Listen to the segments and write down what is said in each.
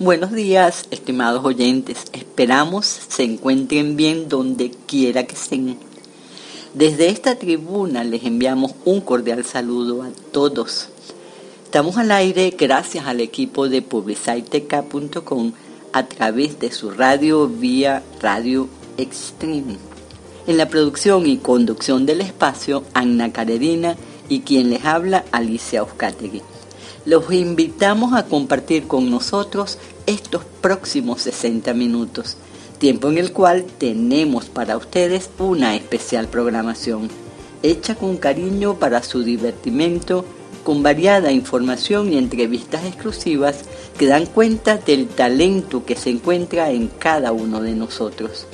Buenos días, estimados oyentes. Esperamos se encuentren bien donde quiera que estén. Desde esta tribuna les enviamos un cordial saludo a todos. Estamos al aire gracias al equipo de publiciteca.com a través de su radio vía Radio Extreme. En la producción y conducción del espacio, Anna Carerina y quien les habla, Alicia Euskategui. Los invitamos a compartir con nosotros estos próximos 60 minutos, tiempo en el cual tenemos para ustedes una especial programación, hecha con cariño para su divertimento, con variada información y entrevistas exclusivas que dan cuenta del talento que se encuentra en cada uno de nosotros.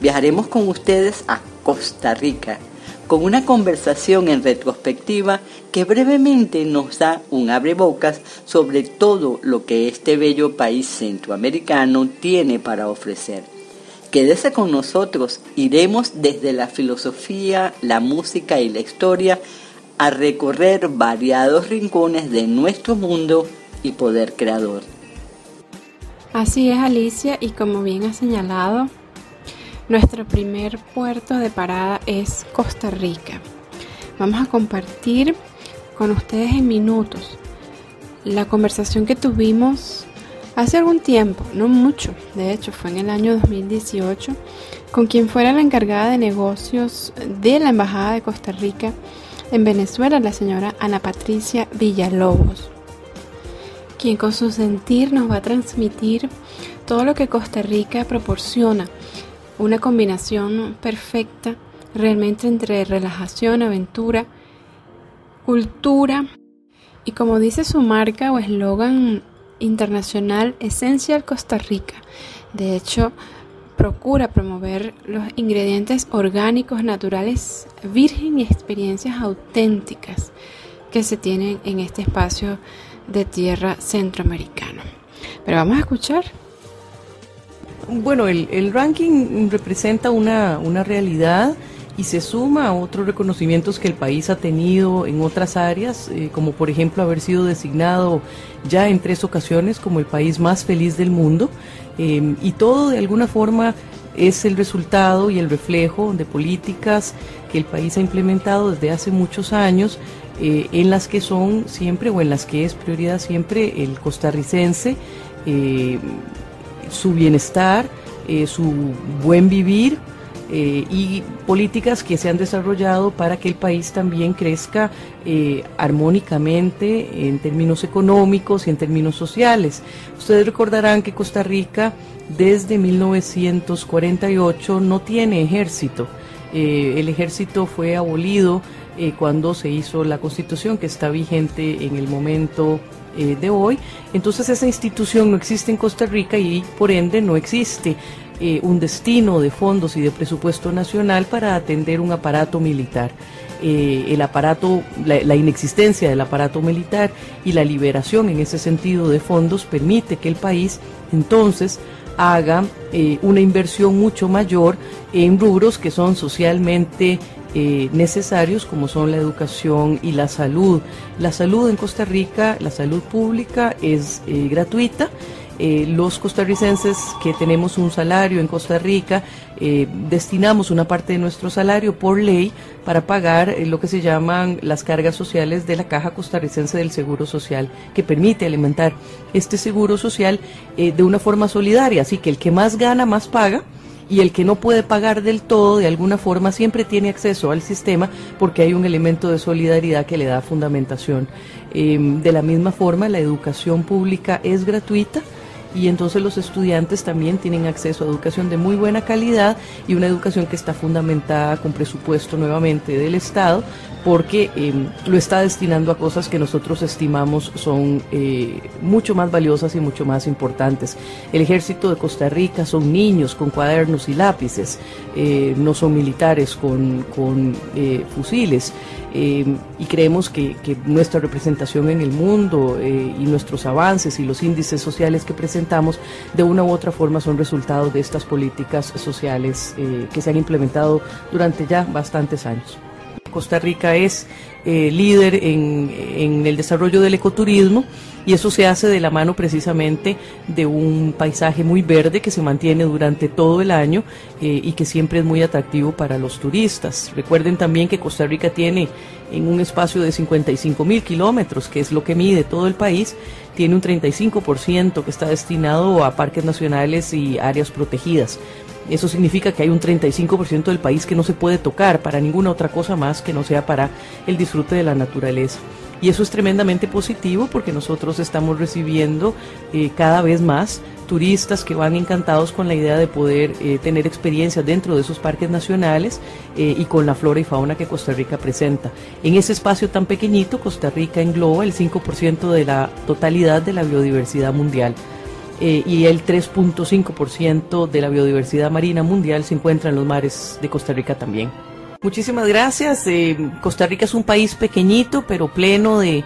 Viajaremos con ustedes a Costa Rica, con una conversación en retrospectiva que brevemente nos da un abrebocas sobre todo lo que este bello país centroamericano tiene para ofrecer. Quédese con nosotros, iremos desde la filosofía, la música y la historia a recorrer variados rincones de nuestro mundo y poder creador. Así es Alicia y como bien ha señalado, nuestro primer puerto de parada es Costa Rica. Vamos a compartir con ustedes en minutos la conversación que tuvimos hace algún tiempo, no mucho, de hecho fue en el año 2018, con quien fuera la encargada de negocios de la Embajada de Costa Rica en Venezuela, la señora Ana Patricia Villalobos, quien con su sentir nos va a transmitir todo lo que Costa Rica proporciona una combinación perfecta realmente entre relajación, aventura, cultura y como dice su marca o eslogan internacional Essential Costa Rica. De hecho, procura promover los ingredientes orgánicos, naturales, virgen y experiencias auténticas que se tienen en este espacio de tierra centroamericano. Pero vamos a escuchar bueno, el, ranking representa una, realidad y se suma a otros reconocimientos que el país ha tenido en otras áreas, eh, como por ejemplo haber sido designado ya en tres ocasiones como el país más feliz del mundo. Eh, y todo de alguna forma es el resultado y el reflejo de políticas que el país ha implementado desde hace muchos años, eh, en las que son siempre o en las que es prioridad siempre el costarricense su bienestar, eh, su buen vivir eh, y políticas que se han desarrollado para que el país también crezca eh, armónicamente en términos económicos y en términos sociales. Ustedes recordarán que Costa Rica desde 1948 no tiene ejército. el ejército fue abolido cuando se hizo la constitución que está vigente en el momento eh, de hoy. Entonces esa institución no existe en Costa Rica y por ende no existe eh, un destino de fondos y de presupuesto nacional para atender un aparato militar. Eh, el aparato, la, inexistencia del aparato militar y la liberación en ese sentido de fondos permite que el país entonces haga una inversión mucho mayor en rubros que son socialmente eh, necesarios como son la educación y la salud. La salud en Costa Rica, la salud pública es eh, gratuita. Eh, los costarricenses que tenemos un salario en Costa Rica, destinamos una parte de nuestro salario por ley para pagar lo que se llaman las cargas sociales de la Caja Costarricense del Seguro Social, que permite alimentar este seguro social de una forma solidaria. Así que el que más gana, más paga y el que no puede pagar del todo, de alguna forma, siempre tiene acceso al sistema porque hay un elemento de solidaridad que le da fundamentación. Em, de la misma forma, la educación pública es gratuita y entonces los estudiantes también tienen acceso a educación de muy buena calidad y una educación que está fundamentada con presupuesto nuevamente del Estado porque em, lo está destinando a cosas que nosotros estimamos son eh, mucho más valiosas y mucho más importantes. El ejército de Costa Rica son niños con cuadernos y lápices, eh, no son militares con, eh, fusiles. Em, y creemos que, nuestra representación en el mundo y nuestros avances y los índices sociales que presentamos de una u otra forma son resultados de estas políticas sociales que se han implementado durante ya bastantes años. Costa Rica es eh, líder en, el desarrollo del ecoturismo y eso se hace de la mano precisamente de un paisaje muy verde que se mantiene durante todo el año eh, y que siempre es muy atractivo para los turistas. Recuerden también que Costa Rica tiene en un espacio de 55 mil kilómetros, que es lo que mide todo el país, tiene un 35% que está destinado a parques nacionales y áreas protegidas. Eso significa que hay un 35% del país que no se puede tocar para ninguna otra cosa más que no sea para el disfrute de la naturaleza. Y eso es tremendamente positivo porque nosotros estamos recibiendo eh, cada vez más turistas que van encantados con la idea de poder eh, tener experiencias dentro de esos parques nacionales eh, y con la flora y fauna que Costa Rica presenta. En ese espacio tan pequeñito, Costa Rica engloba el 5% de la totalidad de la biodiversidad mundial. y el 3.5% de la biodiversidad marina mundial se encuentra en los mares de Costa Rica también. Muchísimas gracias. Eh, Costa Rica es un país pequeñito, pero pleno de,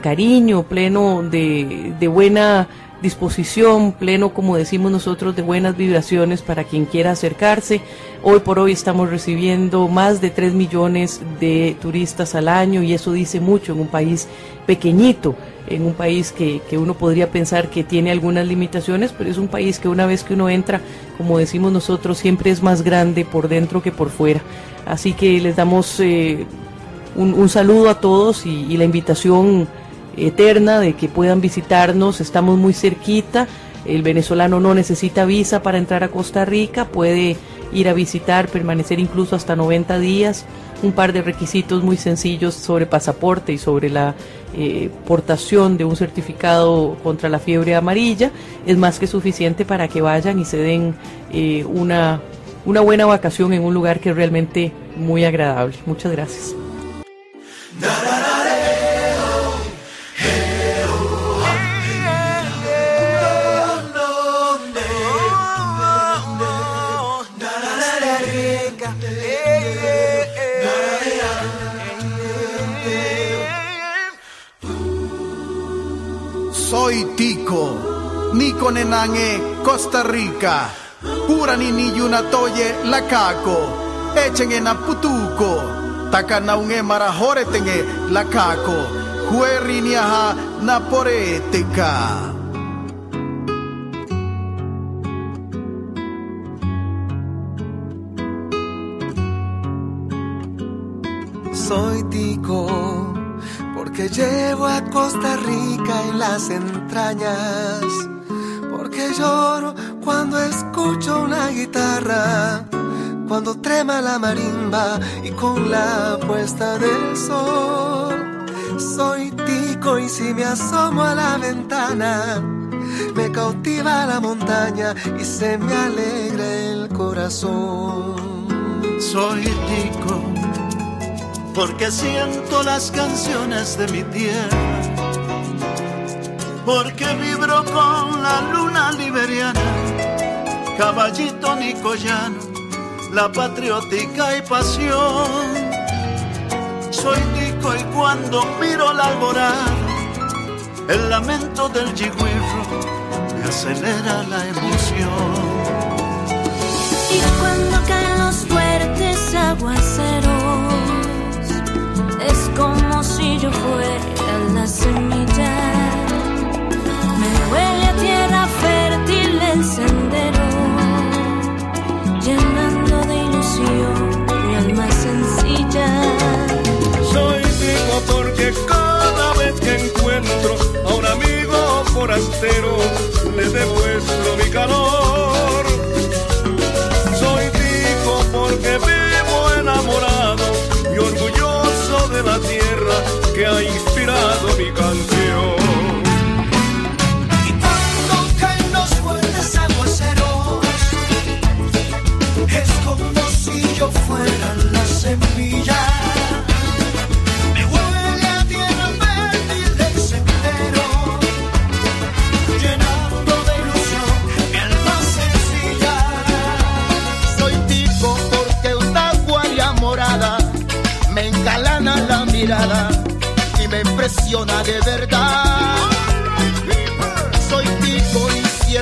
cariño, pleno de, de, buena disposición, pleno, como decimos nosotros, de buenas vibraciones para quien quiera acercarse. Hoy por hoy estamos recibiendo más de 3 millones de turistas al año y eso dice mucho en un país pequeñito en un país que, que, uno podría pensar que tiene algunas limitaciones, pero es un país que una vez que uno entra, como decimos nosotros, siempre es más grande por dentro que por fuera. Así que les damos eh, un, saludo a todos y, la invitación eterna de que puedan visitarnos. Estamos muy cerquita. El venezolano no necesita visa para entrar a Costa Rica, puede ir a visitar, permanecer incluso hasta 90 días. Un par de requisitos muy sencillos sobre pasaporte y sobre la eh, portación de un certificado contra la fiebre amarilla es más que suficiente para que vayan y se den eh, una una buena vacación en un lugar que es realmente muy agradable. Muchas gracias. Nenange, Costa Rica. Pura nini yuna toye la kako. Echen en aputuko. Taka na unge marahore tenge la kako. Hueri ni aha na poreteca. Soy tico porque llevo a Costa Rica en las entrañas, porque lloro cuando escucho una guitarra, cuando trema la marimba y con la puesta del sol. Soy tico y si me asomo a la ventana, me cautiva la montaña y se me alegra el corazón. Soy tico porque siento las canciones de mi tierra porque vibro con la luna liberiana caballito nicoyano, la patriótica y pasión. Soy tico y cuando miro la alborada, el lamento del yigüirro me acelera la emoción. Y cuando caen los fuertes aguaceros, es como si yo fuera la semilla. Tierra fértil el sendero llenando de ilusión mi alma sencilla. Soy vivo porque cada vez que encuentro a un amigo forastero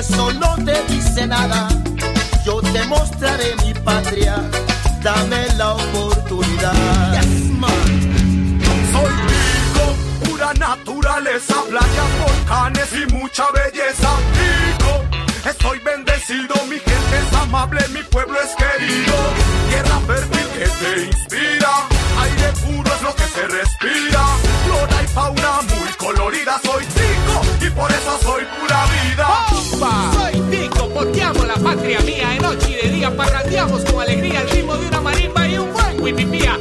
eso no te dice nada, yo te mostraré mi patria dame la oportunidad. Soy Vigo, pura naturaleza, playas, volcanes y mucha belleza. Digo, estoy bendecido, mi gente es amable, mi pueblo es querido. Tierra fértil que te inspira, aire puro es lo que se respira. Patria mía. De noche y de día parrandeamos con alegría el ritmo de una marimba y un buen wipipía.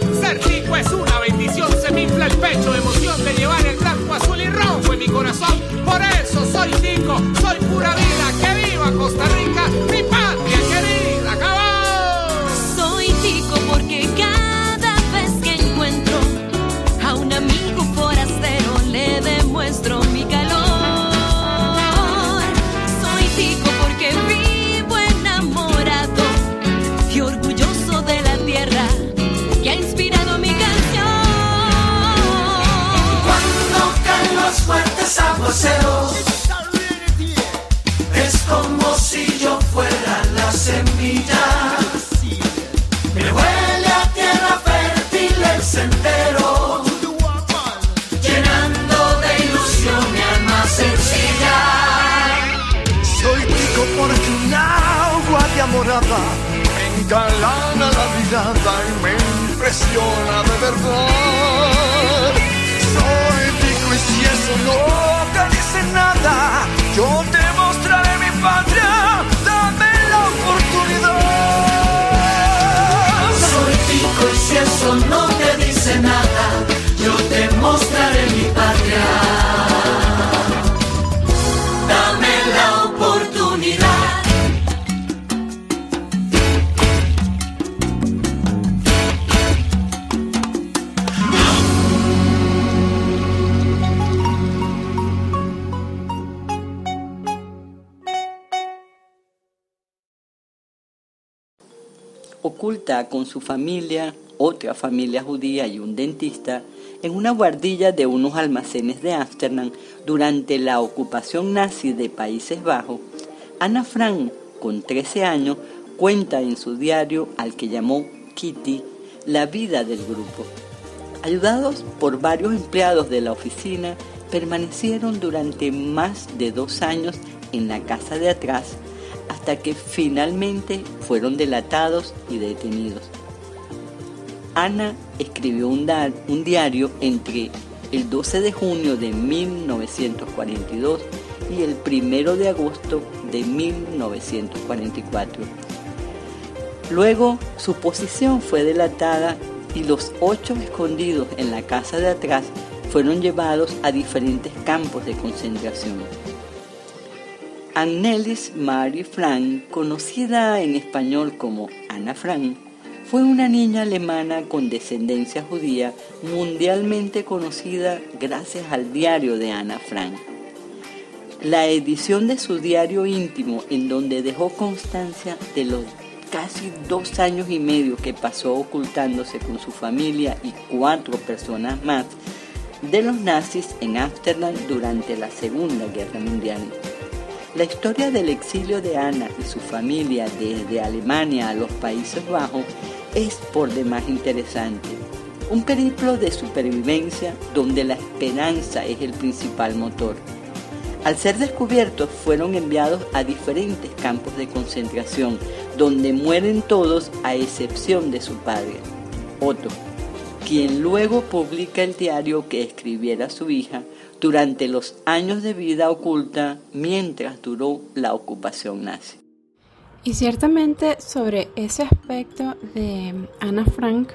Amorada me engalana la mirada y me impresiona de verdad. Soy tico y si eso no te dice nada, yo te mostraré mi patria, dame la oportunidad. Soy tico y si eso no te dice nada, yo te mostraré mi patria. Con su familia, otra familia judía y un dentista en una guardilla de unos almacenes de Ámsterdam durante la ocupación nazi de Países Bajos, Ana Frank, con 13 años, cuenta en su diario al que llamó Kitty la vida del grupo. Ayudados por varios empleados de la oficina, permanecieron durante más de dos años en la casa de atrás hasta que finalmente fueron delatados y detenidos. Ana escribió un, diario entre el 12 de junio de 1942 y el 1 de agosto de 1944. Luego su posición fue delatada y los ocho escondidos en la casa de atrás fueron llevados a diferentes campos de concentración. Annelies Marie Frank, conocida en español como Ana Frank, fue una niña alemana con descendencia judía mundialmente conocida gracias al diario de Ana Frank. La edición de su diario íntimo en donde dejó constancia de los casi dos años y medio que pasó ocultándose con su familia y cuatro personas más de los nazis en Ámsterdam durante la Segunda Guerra Mundial. La historia del exilio de Ana y su familia desde Alemania a los Países Bajos es por demás interesante. Un periplo de supervivencia donde la esperanza es el principal motor. Al ser descubiertos fueron enviados a diferentes campos de concentración donde mueren todos a excepción de su padre, Otto, quien luego publica el diario que escribiera su hija durante los años de vida oculta mientras duró la ocupación nazi. Y ciertamente sobre ese aspecto de Ana Frank,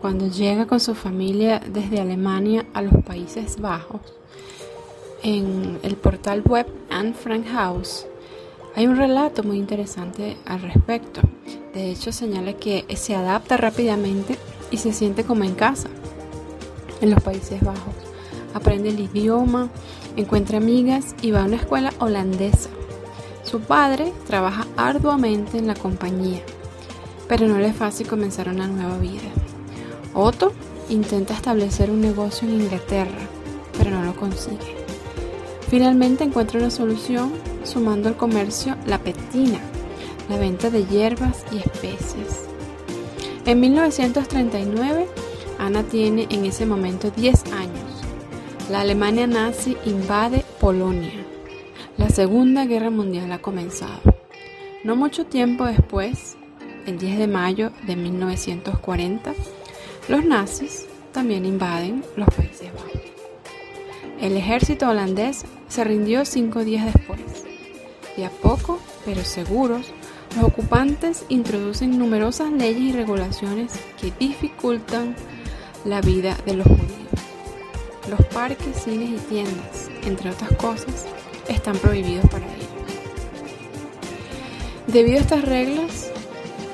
cuando llega con su familia desde Alemania a los Países Bajos, en el portal web Anne Frank House, hay un relato muy interesante al respecto. De hecho, señala que se adapta rápidamente y se siente como en casa en los Países Bajos. Aprende el idioma, encuentra amigas y va a una escuela holandesa. Su padre trabaja arduamente en la compañía, pero no le es fácil comenzar una nueva vida. Otto intenta establecer un negocio en Inglaterra, pero no lo consigue. Finalmente encuentra una solución sumando al comercio la petina, la venta de hierbas y especies. En 1939, Ana tiene en ese momento 10 años. La Alemania nazi invade Polonia. La Segunda Guerra Mundial ha comenzado. No mucho tiempo después, el 10 de mayo de 1940, los nazis también invaden los Países Bajos. El ejército holandés se rindió cinco días después y a poco, pero seguros, los ocupantes introducen numerosas leyes y regulaciones que dificultan la vida de los judíos. Los parques, cines y tiendas, entre otras cosas, están prohibidos para ellos. Debido a estas reglas,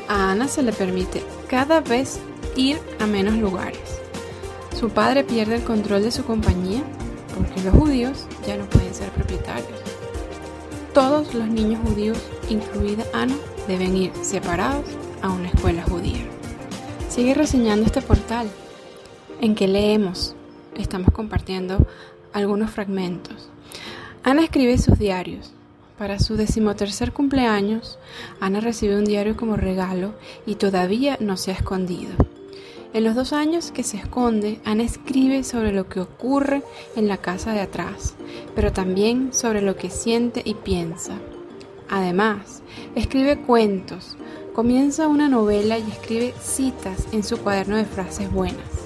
a Ana se le permite cada vez ir a menos lugares. Su padre pierde el control de su compañía porque los judíos ya no pueden ser propietarios. Todos los niños judíos, incluida Ana, deben ir separados a una escuela judía. Sigue reseñando este portal en que leemos, estamos compartiendo algunos fragmentos. Ana escribe sus diarios. Para su decimotercer cumpleaños, Ana recibe un diario como regalo y todavía no se ha escondido. En los dos años que se esconde, Ana escribe sobre lo que ocurre en la casa de atrás, pero también sobre lo que siente y piensa. Además, escribe cuentos, comienza una novela y escribe citas en su cuaderno de frases buenas.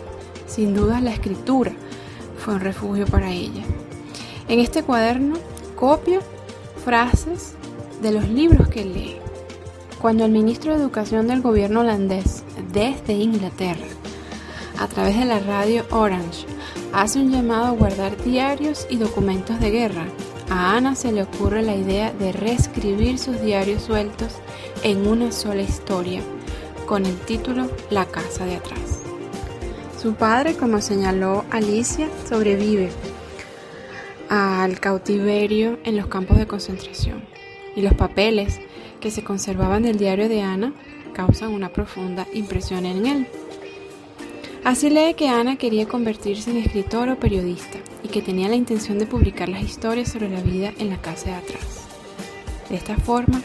Sin duda la escritura fue un refugio para ella. En este cuaderno copia frases de los libros que lee. Cuando el ministro de Educación del gobierno holandés, desde Inglaterra, a través de la radio Orange, hace un llamado a guardar diarios y documentos de guerra, a Ana se le ocurre la idea de reescribir sus diarios sueltos en una sola historia, con el título La casa de atrás. Su padre, como señaló Alicia, sobrevive al cautiverio en los campos de concentración y los papeles que se conservaban del diario de Ana causan una profunda impresión en él. Así lee que Ana quería convertirse en escritor o periodista y que tenía la intención de publicar las historias sobre la vida en la casa de atrás. De esta forma,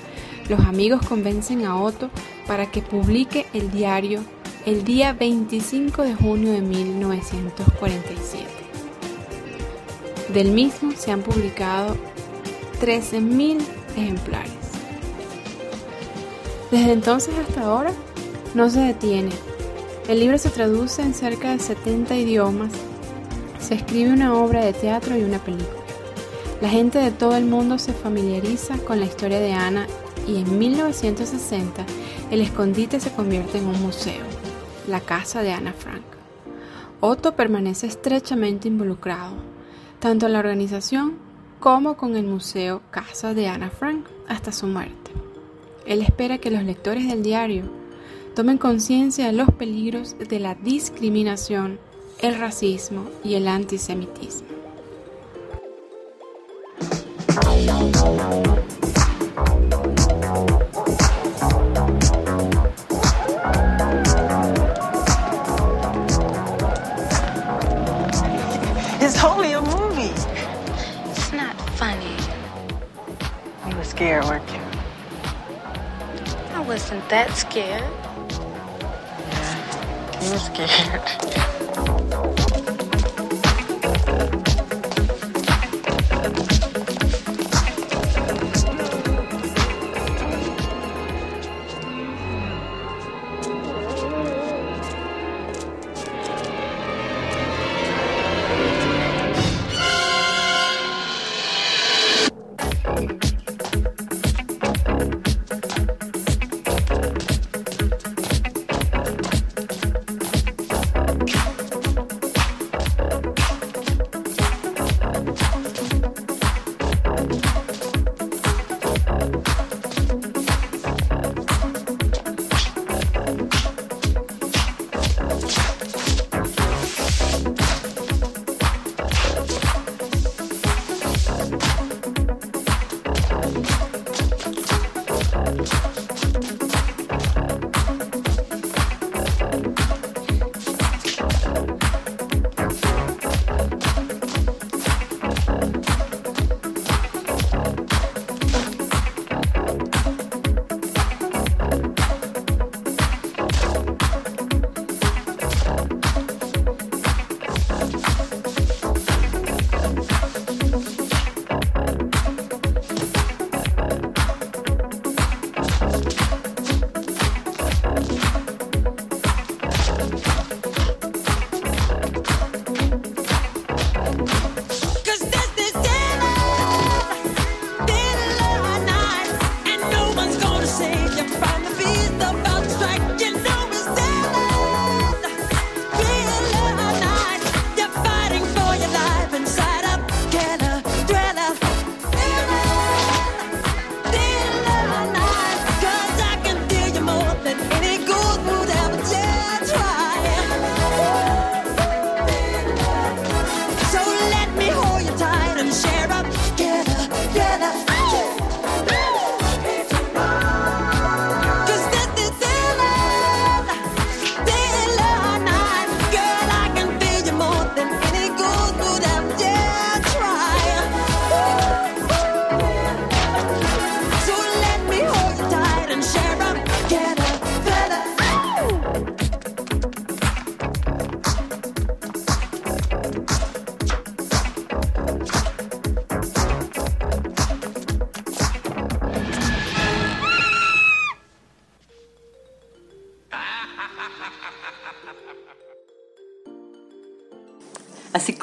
los amigos convencen a Otto para que publique el diario el día 25 de junio de 1947. Del mismo se han publicado 13.000 ejemplares. Desde entonces hasta ahora no se detiene el libro se traduce en cerca de 70 idiomas. Se escribe una obra de teatro y una película. La gente de todo el mundo se familiariza con la historia de Ana y en 1960 el escondite se convierte en un museo, la casa de Ana Frank. Otto permanece estrechamente involucrado, tanto en la organización como con el museo Casa de Ana Frank hasta su muerte. Él espera que los lectores del diario tomen conciencia de los peligros de la discriminación, el racismo y el antisemitismo. scared. I wasn't that scared. Yeah, you were scared.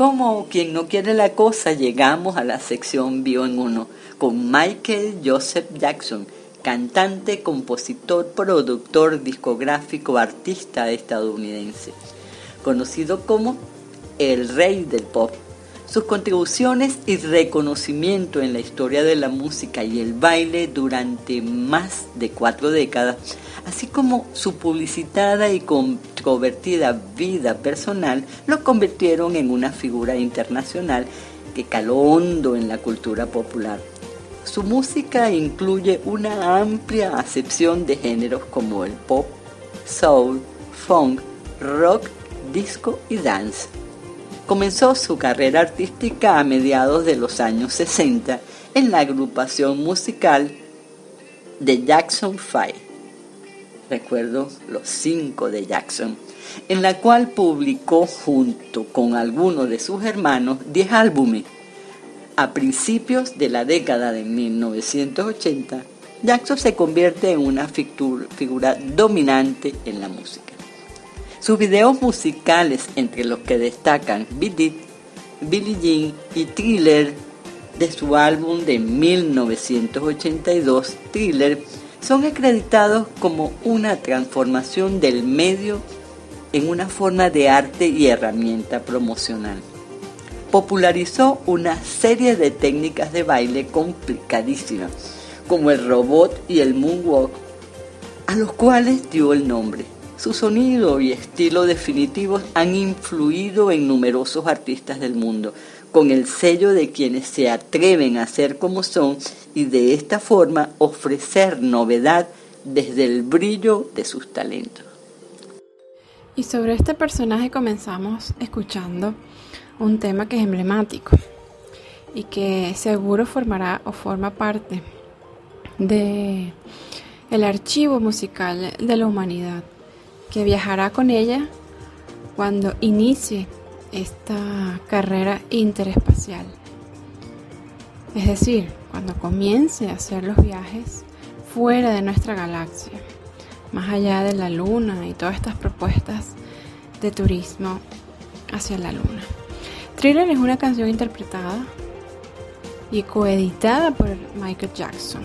como quien no quiere la cosa, llegamos a la sección Bio en Uno con Michael Joseph Jackson, cantante, compositor, productor, discográfico, artista estadounidense, conocido como el rey del pop. Sus contribuciones y reconocimiento en la historia de la música y el baile durante más de cuatro décadas, así como su publicitada y controvertida vida personal, lo convirtieron en una figura internacional que caló hondo en la cultura popular. Su música incluye una amplia acepción de géneros como el pop, soul, funk, rock, disco y dance. Comenzó su carrera artística a mediados de los años 60 en la agrupación musical The Jackson Five. Recuerdo los cinco de Jackson, en la cual publicó junto con algunos de sus hermanos 10 álbumes a principios de la década de 1980, Jackson se convierte en una figura dominante en la música. Sus videos musicales, entre los que destacan Billie Jean y Thriller de su álbum de 1982, Thriller, son acreditados como una transformación del medio en una forma de arte y herramienta promocional popularizó una serie de técnicas de baile complicadísimas, como el robot y el moonwalk, a los cuales dio el nombre. Su sonido y estilo definitivos han influido en numerosos artistas del mundo, con el sello de quienes se atreven a ser como son y de esta forma ofrecer novedad desde el brillo de sus talentos. Y sobre este personaje comenzamos escuchando un tema que es emblemático y que seguro formará o forma parte de el archivo musical de la humanidad que viajará con ella cuando inicie esta carrera interespacial. Es decir, cuando comience a hacer los viajes fuera de nuestra galaxia, más allá de la luna y todas estas propuestas de turismo hacia la luna. Thriller es una canción interpretada y coeditada por Michael Jackson,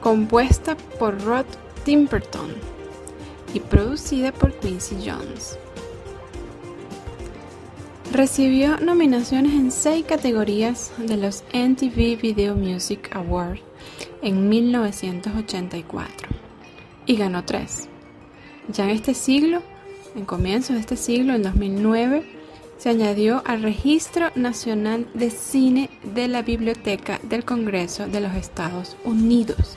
compuesta por Rod Timperton y producida por Quincy Jones. Recibió nominaciones en seis categorías de los MTV Video Music Awards en 1984 y ganó tres. Ya en este siglo, en comienzos de este siglo, en 2009, se añadió al Registro Nacional de Cine de la Biblioteca del Congreso de los Estados Unidos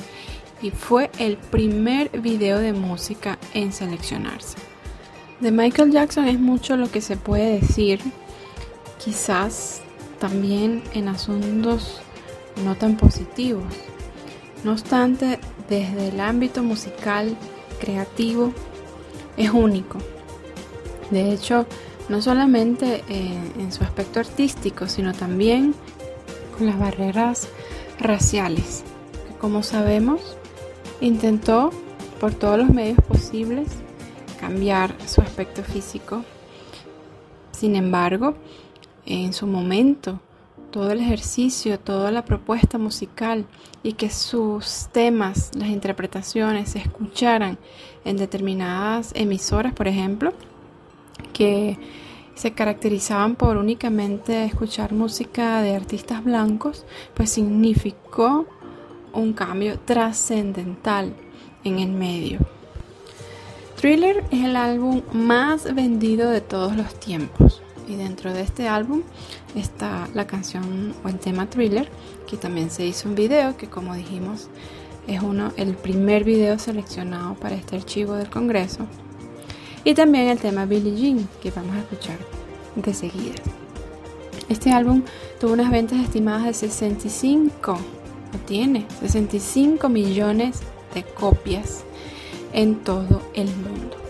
y fue el primer video de música en seleccionarse. De Michael Jackson es mucho lo que se puede decir, quizás también en asuntos no tan positivos. No obstante, desde el ámbito musical, creativo, es único. De hecho, no solamente eh, en su aspecto artístico, sino también con las barreras raciales, como sabemos intentó por todos los medios posibles cambiar su aspecto físico. Sin embargo, en su momento, todo el ejercicio, toda la propuesta musical y que sus temas, las interpretaciones se escucharan en determinadas emisoras, por ejemplo, que se caracterizaban por únicamente escuchar música de artistas blancos, pues significó un cambio trascendental en el medio. Thriller es el álbum más vendido de todos los tiempos y dentro de este álbum está la canción o el tema Thriller, que también se hizo un video que como dijimos es uno el primer video seleccionado para este archivo del Congreso y también el tema Billie Jean que vamos a escuchar de seguida. Este álbum tuvo unas ventas estimadas de 65, o tiene 65 millones de copias en todo el mundo.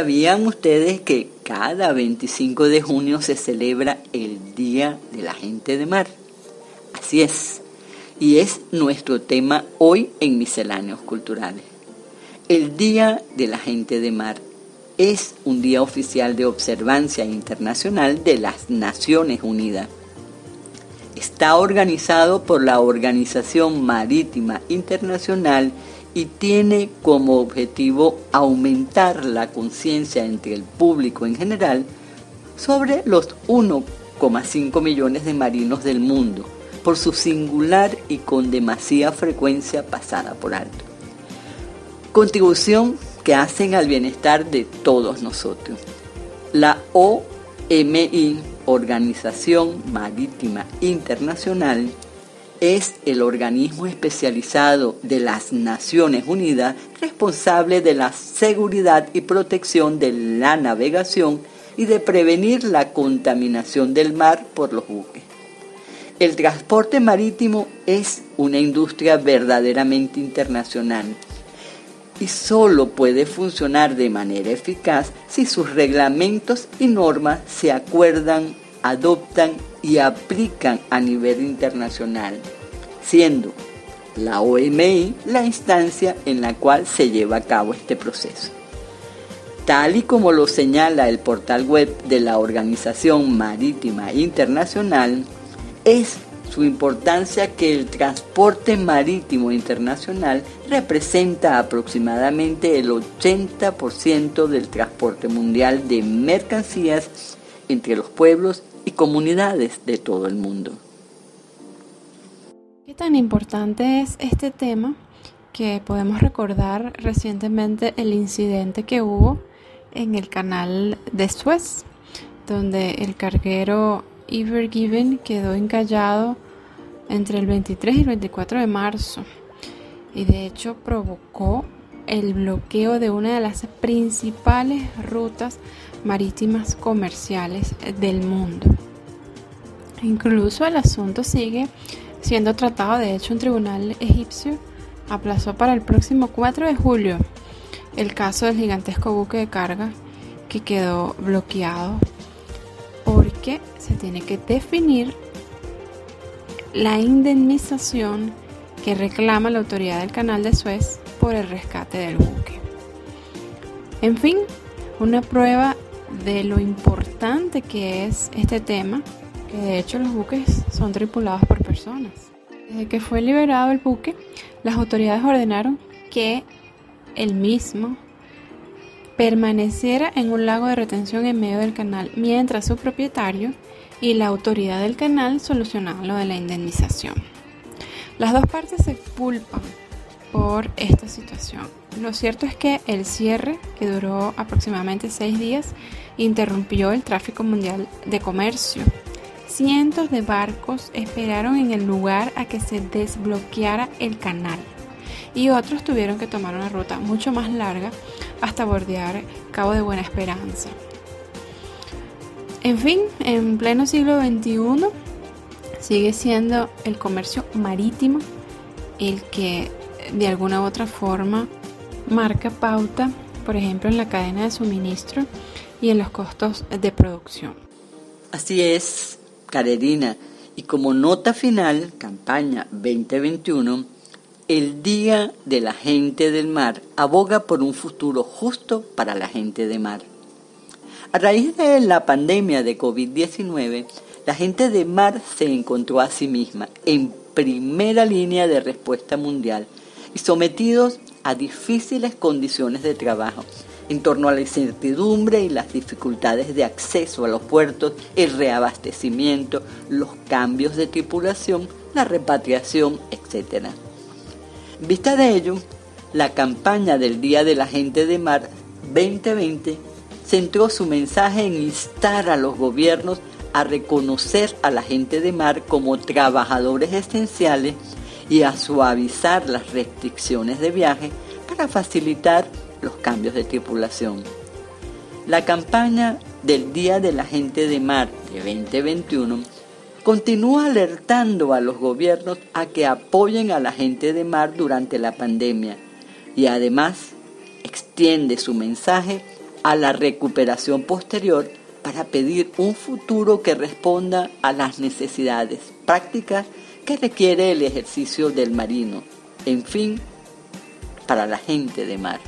Sabían ustedes que cada 25 de junio se celebra el Día de la Gente de Mar? Así es, y es nuestro tema hoy en Misceláneos Culturales. El Día de la Gente de Mar es un día oficial de observancia internacional de las Naciones Unidas. Está organizado por la Organización Marítima Internacional y tiene como objetivo aumentar la conciencia entre el público en general sobre los 1,5 millones de marinos del mundo por su singular y con demasiada frecuencia pasada por alto. Contribución que hacen al bienestar de todos nosotros. La OMI, Organización Marítima Internacional, es el organismo especializado de las Naciones Unidas responsable de la seguridad y protección de la navegación y de prevenir la contaminación del mar por los buques. El transporte marítimo es una industria verdaderamente internacional y solo puede funcionar de manera eficaz si sus reglamentos y normas se acuerdan, adoptan y aplican a nivel internacional, siendo la OMI la instancia en la cual se lleva a cabo este proceso. Tal y como lo señala el portal web de la Organización Marítima Internacional, es su importancia que el transporte marítimo internacional representa aproximadamente el 80% del transporte mundial de mercancías entre los pueblos comunidades de todo el mundo. ¿Qué tan importante es este tema que podemos recordar recientemente el incidente que hubo en el canal de Suez, donde el carguero Ever Given quedó encallado entre el 23 y el 24 de marzo y de hecho provocó el bloqueo de una de las principales rutas marítimas comerciales del mundo. Incluso el asunto sigue siendo tratado, de hecho un tribunal egipcio aplazó para el próximo 4 de julio el caso del gigantesco buque de carga que quedó bloqueado porque se tiene que definir la indemnización que reclama la autoridad del canal de Suez por el rescate del buque. En fin, una prueba de lo importante que es este tema, que de hecho los buques son tripulados por personas. Desde que fue liberado el buque, las autoridades ordenaron que el mismo permaneciera en un lago de retención en medio del canal mientras su propietario y la autoridad del canal solucionaban lo de la indemnización. Las dos partes se culpan por esta situación. Lo cierto es que el cierre, que duró aproximadamente seis días, interrumpió el tráfico mundial de comercio. Cientos de barcos esperaron en el lugar a que se desbloqueara el canal y otros tuvieron que tomar una ruta mucho más larga hasta bordear Cabo de Buena Esperanza. En fin, en pleno siglo XXI sigue siendo el comercio marítimo el que de alguna u otra forma marca pauta, por ejemplo, en la cadena de suministro y en los costos de producción. Así es, Carolina. Y como nota final, campaña 2021, el Día de la Gente del Mar aboga por un futuro justo para la gente de mar. A raíz de la pandemia de COVID-19, la gente de mar se encontró a sí misma en primera línea de respuesta mundial y sometidos a difíciles condiciones de trabajo en torno a la incertidumbre y las dificultades de acceso a los puertos, el reabastecimiento, los cambios de tripulación, la repatriación, etc. vista de ello, la campaña del Día de la Gente de Mar 2020 centró su mensaje en instar a los gobiernos a reconocer a la gente de mar como trabajadores esenciales y a suavizar las restricciones de viaje para facilitar los cambios de tripulación. La campaña del Día de la Gente de Mar de 2021 continúa alertando a los gobiernos a que apoyen a la gente de mar durante la pandemia y además extiende su mensaje a la recuperación posterior para pedir un futuro que responda a las necesidades prácticas que requiere el ejercicio del marino, en fin, para la gente de mar.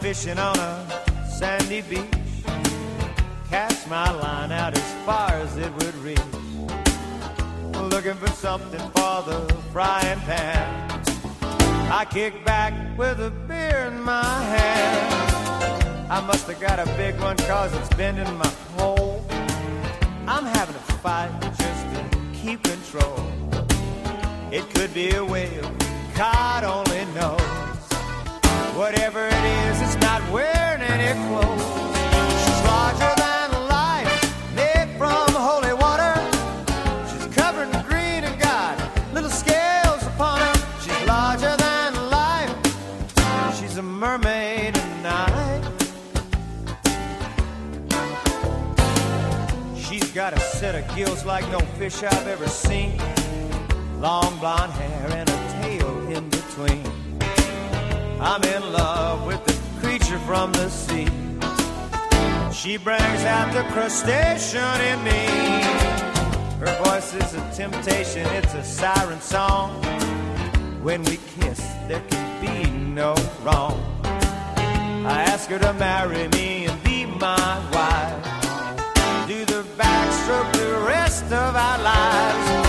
fishing on a sandy beach. My line Looking for something for the frying pan. I kick back with a beer in my hand. I must have got a big one cause it's bending my hole. I'm having a fight just to keep control. It could be a whale, God only knows. Whatever it is, it's not wearing any clothes. Set of gills like no fish I've ever seen. Long blonde hair and a tail in between. I'm in love with the creature from the sea. She brings out the crustacean in me. Her voice is a temptation, it's a siren song. When we kiss, there can be no wrong. I ask her to marry me and be my wife. The rest of our lives.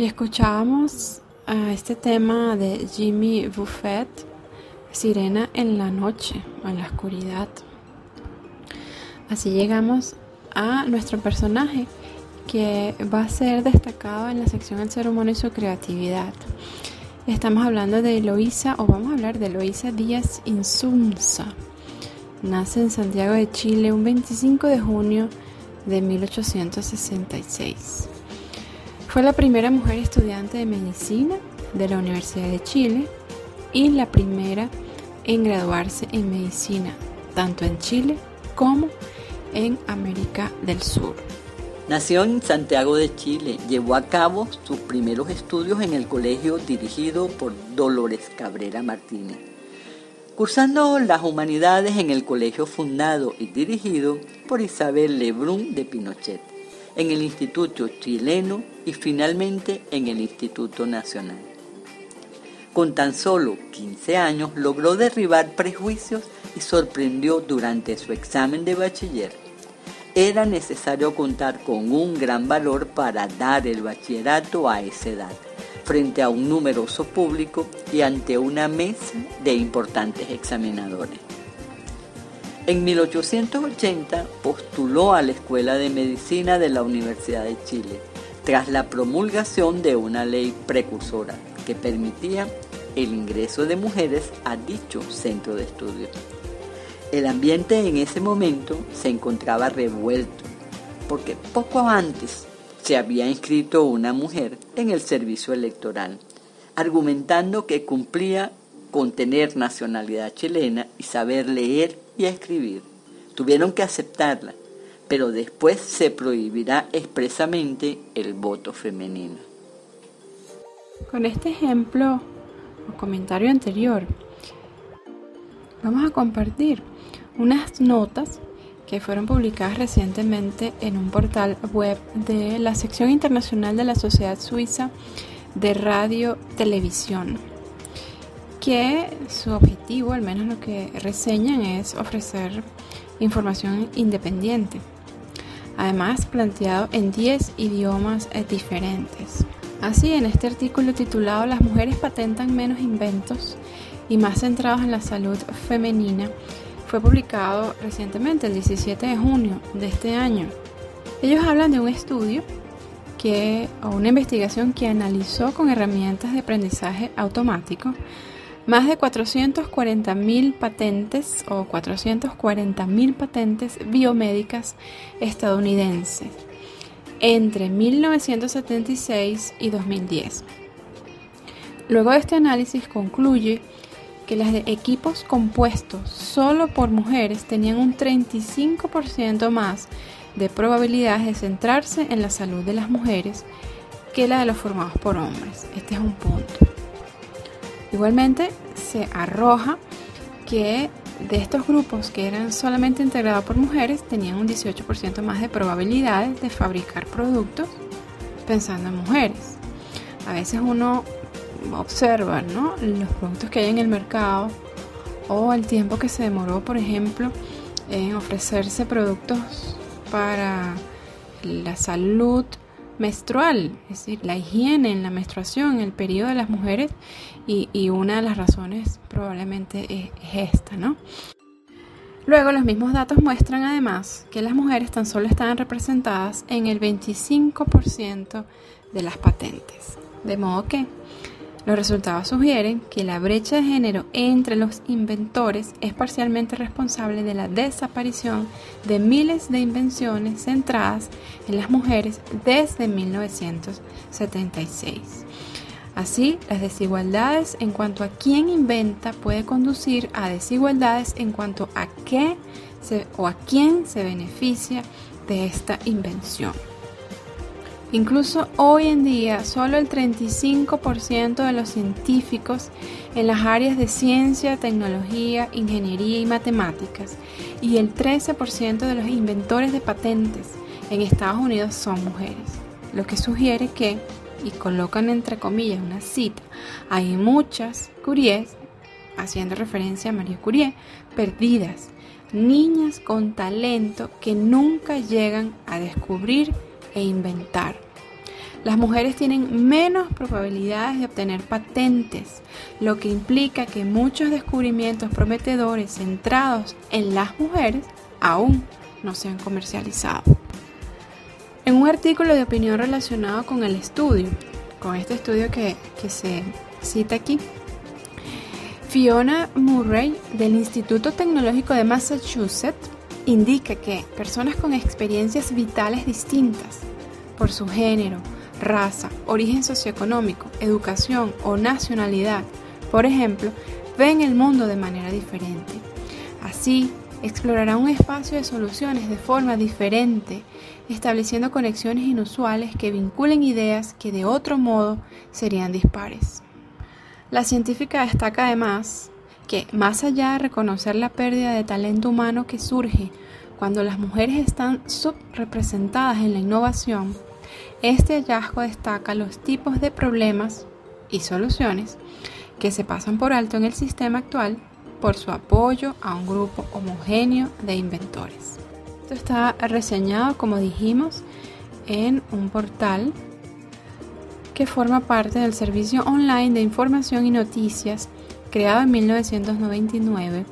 Y escuchábamos a este tema de Jimmy Buffett, Sirena en la noche o en la oscuridad. Así llegamos a nuestro personaje que va a ser destacado en la sección El ser humano y su creatividad. Estamos hablando de Eloísa, o vamos a hablar de Eloísa Díaz Insunza. Nace en Santiago de Chile un 25 de junio de 1866. Fue la primera mujer estudiante de medicina de la Universidad de Chile y la primera en graduarse en medicina, tanto en Chile como en América del Sur. Nació en Santiago de Chile, llevó a cabo sus primeros estudios en el colegio dirigido por Dolores Cabrera Martínez. Cursando las humanidades en el colegio fundado y dirigido por Isabel Lebrun de Pinochet en el Instituto Chileno y finalmente en el Instituto Nacional. Con tan solo 15 años logró derribar prejuicios y sorprendió durante su examen de bachiller. Era necesario contar con un gran valor para dar el bachillerato a esa edad, frente a un numeroso público y ante una mesa de importantes examinadores. En 1880 postuló a la Escuela de Medicina de la Universidad de Chile, tras la promulgación de una ley precursora que permitía el ingreso de mujeres a dicho centro de estudios. El ambiente en ese momento se encontraba revuelto, porque poco antes se había inscrito una mujer en el servicio electoral, argumentando que cumplía con tener nacionalidad chilena y saber leer y escribir. Tuvieron que aceptarla, pero después se prohibirá expresamente el voto femenino. Con este ejemplo o comentario anterior, vamos a compartir unas notas que fueron publicadas recientemente en un portal web de la sección internacional de la Sociedad Suiza de radio televisión que su objetivo, al menos lo que reseñan, es ofrecer información independiente. Además, planteado en 10 idiomas diferentes. Así, en este artículo titulado Las mujeres patentan menos inventos y más centrados en la salud femenina, fue publicado recientemente, el 17 de junio de este año. Ellos hablan de un estudio que, o una investigación que analizó con herramientas de aprendizaje automático más de 440.000 patentes o 440.000 patentes biomédicas estadounidenses entre 1976 y 2010. Luego de este análisis concluye que las de equipos compuestos solo por mujeres tenían un 35% más de probabilidades de centrarse en la salud de las mujeres que la de los formados por hombres. Este es un punto. Igualmente se arroja que de estos grupos que eran solamente integrados por mujeres tenían un 18% más de probabilidades de fabricar productos pensando en mujeres. A veces uno observa los productos que hay en el mercado o el tiempo que se demoró, por ejemplo, en ofrecerse productos para la salud menstrual, es decir, la higiene en la menstruación, el periodo de las mujeres, y, una de las razones probablemente es, esta, ¿no? Luego, los mismos datos muestran además que las mujeres tan solo están representadas en el 25% de las patentes. De modo que los resultados sugieren que la brecha de género entre los inventores es parcialmente responsable de la desaparición de miles de invenciones centradas en las mujeres desde 1976. Así, las desigualdades en cuanto a quién inventa puede conducir a desigualdades en cuanto a qué o a quién se beneficia de esta invención. Incluso hoy en día, solo el 35% de los científicos en las áreas de ciencia, tecnología, ingeniería y matemáticas y el 13% de los inventores de patentes en Estados Unidos son mujeres, lo que sugiere que, y colocan entre comillas una cita, hay muchas Curies, haciendo referencia a María Curie, perdidas, niñas con talento que nunca llegan a descubrir e inventar. Las mujeres tienen menos probabilidades de obtener patentes, lo que implica que muchos descubrimientos prometedores centrados en las mujeres aún no se han comercializado. En un artículo de opinión relacionado con el estudio, con este estudio que, que se cita aquí, Fiona Murray del Instituto Tecnológico de Massachusetts indica que personas con experiencias vitales distintas por su género, raza, origen socioeconómico, educación o nacionalidad, por ejemplo, ven el mundo de manera diferente. Así, explorará un espacio de soluciones de forma diferente, estableciendo conexiones inusuales que vinculen ideas que de otro modo serían dispares. La científica destaca además que, más allá de reconocer la pérdida de talento humano que surge cuando las mujeres están subrepresentadas en la innovación, este hallazgo destaca los tipos de problemas y soluciones que se pasan por alto en el sistema actual por su apoyo a un grupo homogéneo de inventores. Esto está reseñado, como dijimos, en un portal que forma parte del servicio online de información y noticias creado en 1999,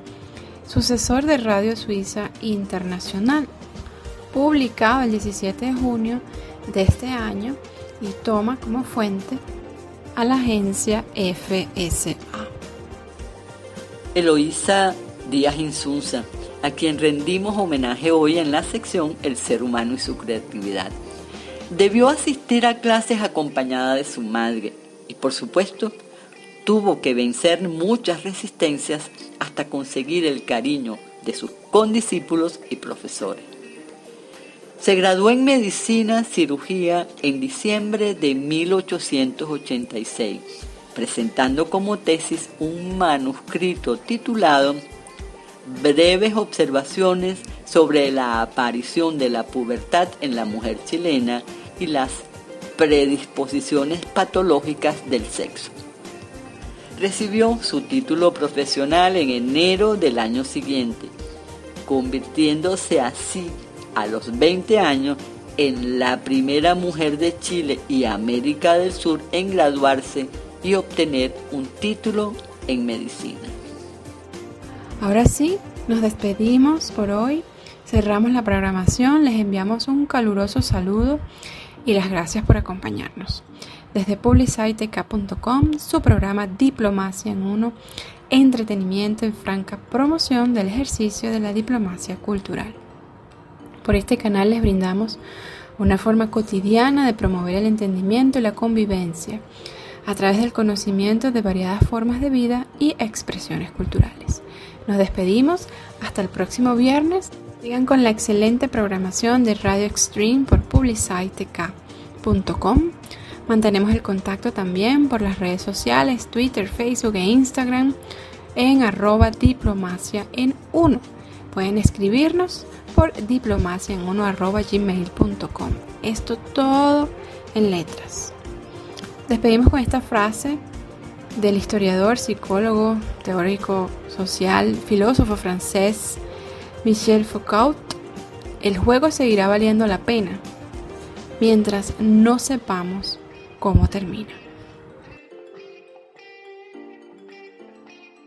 sucesor de Radio Suiza Internacional, publicado el 17 de junio de este año y toma como fuente a la agencia FSA. Eloísa Díaz Insunza, a quien rendimos homenaje hoy en la sección El ser humano y su creatividad. Debió asistir a clases acompañada de su madre y por supuesto tuvo que vencer muchas resistencias hasta conseguir el cariño de sus condiscípulos y profesores. Se graduó en medicina cirugía en diciembre de 1886, presentando como tesis un manuscrito titulado Breves observaciones sobre la aparición de la pubertad en la mujer chilena y las predisposiciones patológicas del sexo. Recibió su título profesional en enero del año siguiente, convirtiéndose así a los 20 años en la primera mujer de Chile y América del Sur en graduarse y obtener un título en medicina. Ahora sí, nos despedimos por hoy, cerramos la programación, les enviamos un caluroso saludo y las gracias por acompañarnos. Desde publiciteca.com, su programa Diplomacia en Uno, entretenimiento en franca promoción del ejercicio de la diplomacia cultural. Por este canal les brindamos una forma cotidiana de promover el entendimiento y la convivencia a través del conocimiento de variadas formas de vida y expresiones culturales. Nos despedimos hasta el próximo viernes. Sigan con la excelente programación de Radio Extreme por publicitek.com. Mantenemos el contacto también por las redes sociales, Twitter, Facebook e Instagram en arroba diplomacia. Pueden escribirnos por diplomacia. Esto todo en letras. Despedimos con esta frase del historiador, psicólogo, teórico social, filósofo francés Michel Foucault. El juego seguirá valiendo la pena mientras no sepamos cómo termina.